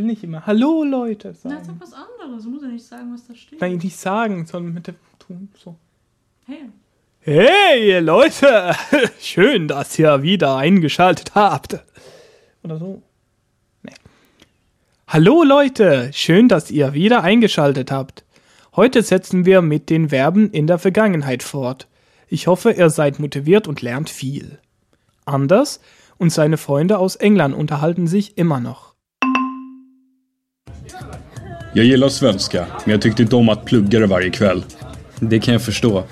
will nicht immer Hallo Leute Na, sagen. sag was anderes. Du musst ja nicht sagen, was da steht. Nein, nicht sagen, sondern mit dem Ton so. Hey. Hey Leute, schön, dass ihr wieder eingeschaltet habt. Oder so. Nee. Hallo Leute, schön, dass ihr wieder eingeschaltet habt. Heute setzen wir mit den Verben in der Vergangenheit fort. Ich hoffe, ihr seid motiviert und lernt viel. Anders und seine Freunde aus England unterhalten sich immer noch. Jag gillar svenska, men jag tyckte inte om att plugga det varje kväll. Det kan jag förstå.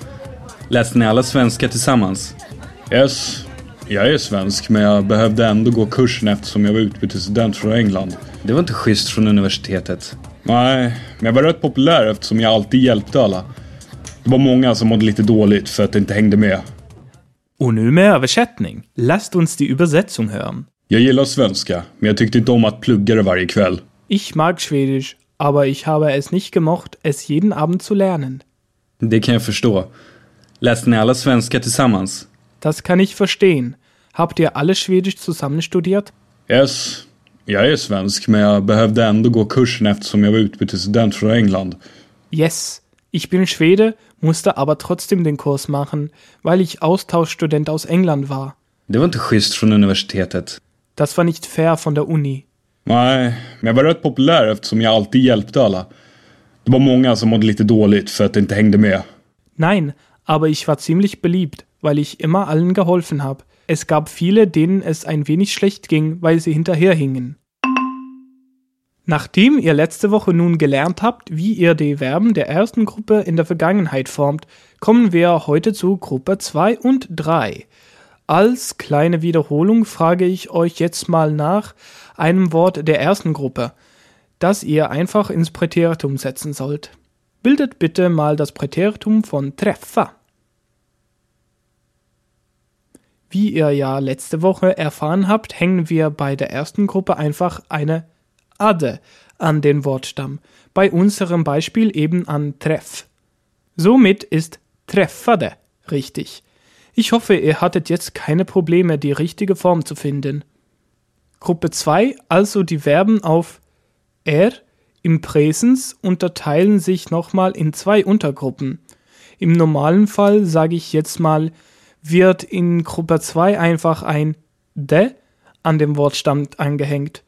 Läste ni alla svenska tillsammans? Yes, jag är svensk, men jag behövde ändå gå kursen eftersom jag var utbytesstudent från England. Det var inte schysst från universitetet. Nej, men jag var rätt populär eftersom jag alltid hjälpte alla. Det var många som mådde lite dåligt för att de inte hängde med. Och nu med översättning. Lasst uns die Übersetzung hören. Jag gillar svenska, men jag tyckte inte om att plugga det varje kväll. Ich mag Schwedisch, aber ich habe es nicht gemocht, es jeden Abend zu lernen. Det kan jag förstå. Läste ni alla svenska tillsammans? Das kann ich verstehen. Habt ihr alle Schwedisch zusammen studiert? Yes, jag är svensk, men jag behövde ändå gå kursen eftersom jag var utbytesstudent från England. Yes. Ich bin Schwede, musste aber trotzdem den Kurs machen, weil ich Austauschstudent aus England war. Det var inte schysst från universitetet. Das war nicht fair von der Uni. Nej, men jag var rätt populär eftersom jag alltid hjälpte alla. Det var många som mådde lite dåligt för att de inte hängde med. Nein, aber ich war ziemlich beliebt, weil ich immer allen geholfen habe. Es gab viele, denen es ein wenig schlecht ging, weil sie hinterherhingen. Nachdem ihr letzte Woche nun gelernt habt, wie ihr die Verben der ersten Gruppe in der Vergangenheit formt, kommen wir heute zu Gruppe 2 und 3. Als kleine Wiederholung frage ich euch jetzt mal nach einem Wort der ersten Gruppe, das ihr einfach ins Präteritum setzen sollt. Bildet bitte mal das Präteritum von träffa. Wie ihr ja letzte Woche erfahren habt, hängen wir bei der ersten Gruppe einfach eine Ade an den Wortstamm, bei unserem Beispiel eben an treff. Somit ist treffade richtig. Ich hoffe, ihr hattet jetzt keine Probleme, die richtige Form zu finden. Gruppe 2, also die Verben auf er im Präsens unterteilen sich nochmal in zwei Untergruppen. Im normalen Fall sage ich jetzt mal, wird in Gruppe 2 einfach ein de an dem Wortstamm angehängt.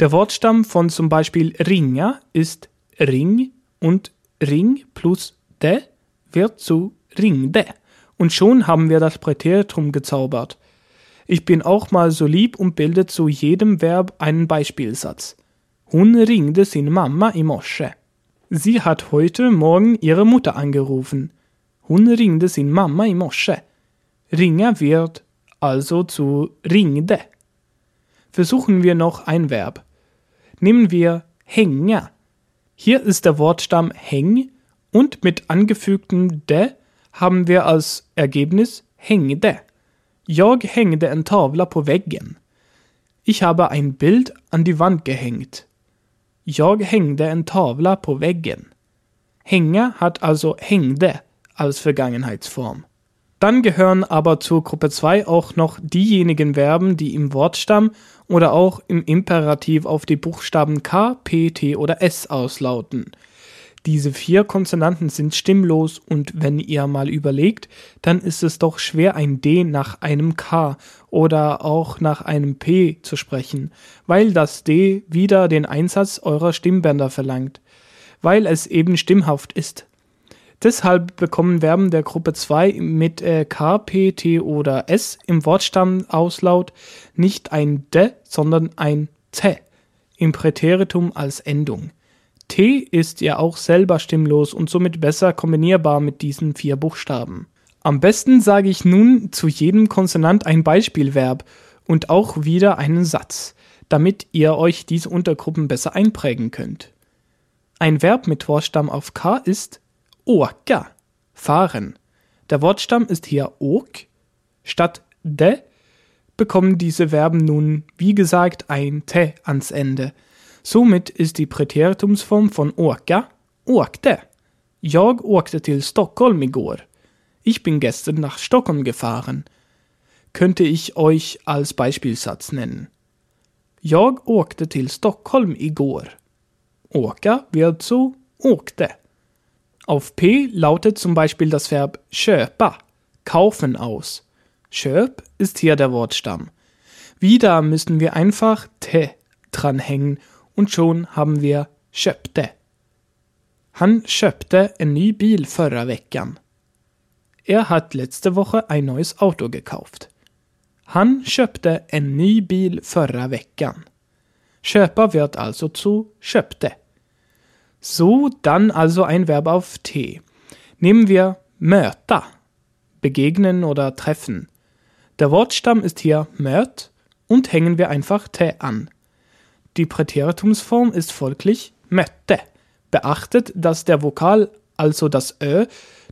Der Wortstamm von zum Beispiel ringa ist ring und ring plus de wird zu ringde. Und schon haben wir das Präteritum gezaubert. Ich bin auch mal so lieb und bilde zu jedem Verb einen Beispielsatz. Hon ringde sin Mama i morse. Sie hat heute Morgen ihre Mutter angerufen. Hon ringde sin Mama i morse. Ringa wird also zu ringde. Versuchen wir noch ein Verb. Nehmen wir hänga. Hier ist der Wortstamm häng und mit angefügtem de haben wir als Ergebnis hängde. Jag hängde en tavla på väggen. Ich habe ein Bild an die Wand gehängt. Jag hängde en tavla på väggen. Hänga hat also hängde als Vergangenheitsform. Dann gehören aber zur Gruppe 2 auch noch diejenigen Verben, die im Wortstamm oder auch im Imperativ auf die Buchstaben K, P, T oder S auslauten. Diese vier Konsonanten sind stimmlos und wenn ihr mal überlegt, dann ist es doch schwer ein D nach einem K oder auch nach einem P zu sprechen, weil das D wieder den Einsatz eurer Stimmbänder verlangt, weil es eben stimmhaft ist. Deshalb bekommen Verben der Gruppe 2 mit äh, K, P, T oder S im Wortstammauslaut nicht ein D, sondern ein T im Präteritum als Endung. T ist ja auch selber stimmlos und somit besser kombinierbar mit diesen vier Buchstaben. Am besten sage ich nun zu jedem Konsonant ein Beispielverb und auch wieder einen Satz, damit ihr euch diese Untergruppen besser einprägen könnt. Ein Verb mit Wortstamm auf K ist åka, fahren. Der Wortstamm ist hier åk. Statt de bekommen diese Verben nun, wie gesagt, ein T ans Ende. Somit ist die Präteritumsform von åka åkte. Jag åkte till Stockholm igår. Ich bin gestern nach Stockholm gefahren. Könnte ich euch als Beispielsatz nennen. Jag åkte till Stockholm igår. Åka wird zu åkte. Auf P lautet zum Beispiel das Verb köpa, kaufen aus. Köp ist hier der Wortstamm. Wieder müssen wir einfach te dranhängen und schon haben wir köpte. Han köpte en ny bil förra veckan. Er hat letzte Woche ein neues Auto gekauft. Han köpte en ny bil förra veckan. Köpa wird also zu köpte. So, dann also ein Verb auf T. Nehmen wir möta, begegnen oder treffen. Der Wortstamm ist hier möt und hängen wir einfach T an. Die Präteritumsform ist folglich mötte. Beachtet, dass der Vokal, also das Ö,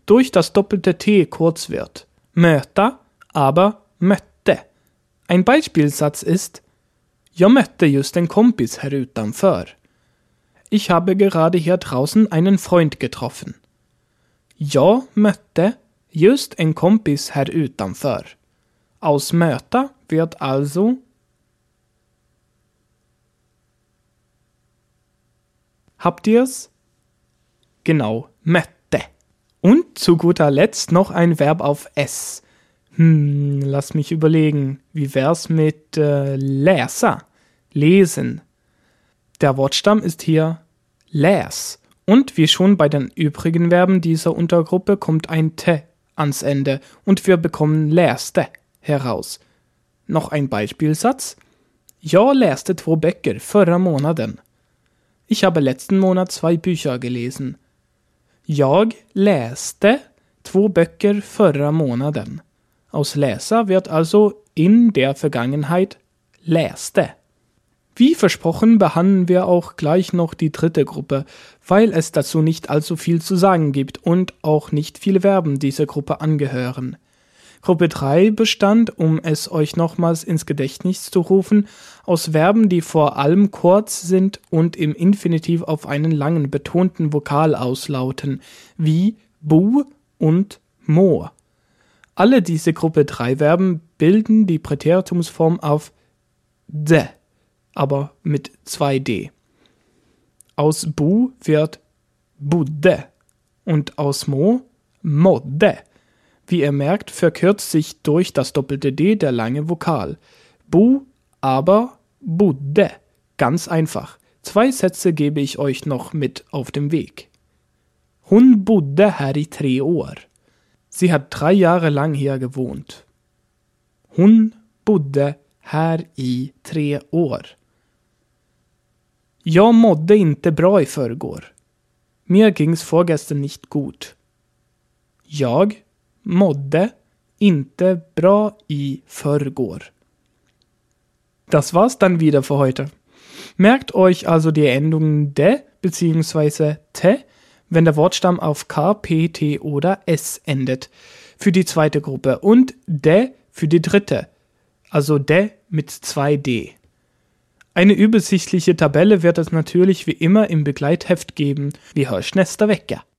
durch das doppelte T kurz wird. Möta, aber mötte. Ein Beispielsatz ist Jag mötte just en kompis här utanför. Ich habe gerade hier draußen einen Freund getroffen. Jag mötte just en kompis här utanför. Aus möta wird also Habt ihr's? Genau, mötte. Und zu guter Letzt noch ein Verb auf S. Hm, lass mich überlegen. Wie wär's mit äh, läsa? Lesen. Der Wortstamm ist hier läs. Und wie schon bei den übrigen Verben dieser Untergruppe kommt ein T ans Ende und wir bekommen läste heraus. Noch ein Beispielsatz. Jag läste två böcker förra månaden. Ich habe letzten Monat zwei Bücher gelesen. Jag läste två böcker förra månaden. Aus läsa wird also in der Vergangenheit läste. Wie versprochen behandeln wir auch gleich noch die dritte Gruppe, weil es dazu nicht allzu viel zu sagen gibt und auch nicht viele Verben dieser Gruppe angehören. Gruppe 3 bestand, um es euch nochmals ins Gedächtnis zu rufen, aus Verben, die vor allem kurz sind und im Infinitiv auf einen langen betonten Vokal auslauten, wie bu und mo. Alle diese Gruppe 3 Verben bilden die Präteritumsform auf de, aber mit 2d. Aus bu wird budde und aus mo modde. Wie ihr merkt, verkürzt sich durch das doppelte D der lange Vokal. Bu, aber, budde. Ganz einfach. Zwei Sätze gebe ich euch noch mit auf dem Weg. Hon bodde här i tre år. Sie hat drei Jahre lang hier gewohnt. Hon bodde här i tre år. Jag mådde inte bra i förrgår. Mir ging's vorgestern nicht gut. Jag mådde inte bra i förrgår. Das war's dann wieder für heute. Merkt euch also die Endungen de bzw. te, wenn der Wortstamm auf k, p, t oder s endet. Für die zweite Gruppe und de für die dritte. Also de mit 2d. Eine übersichtliche Tabelle wird es natürlich wie immer im Begleitheft geben. Vi hörs nästa vecka.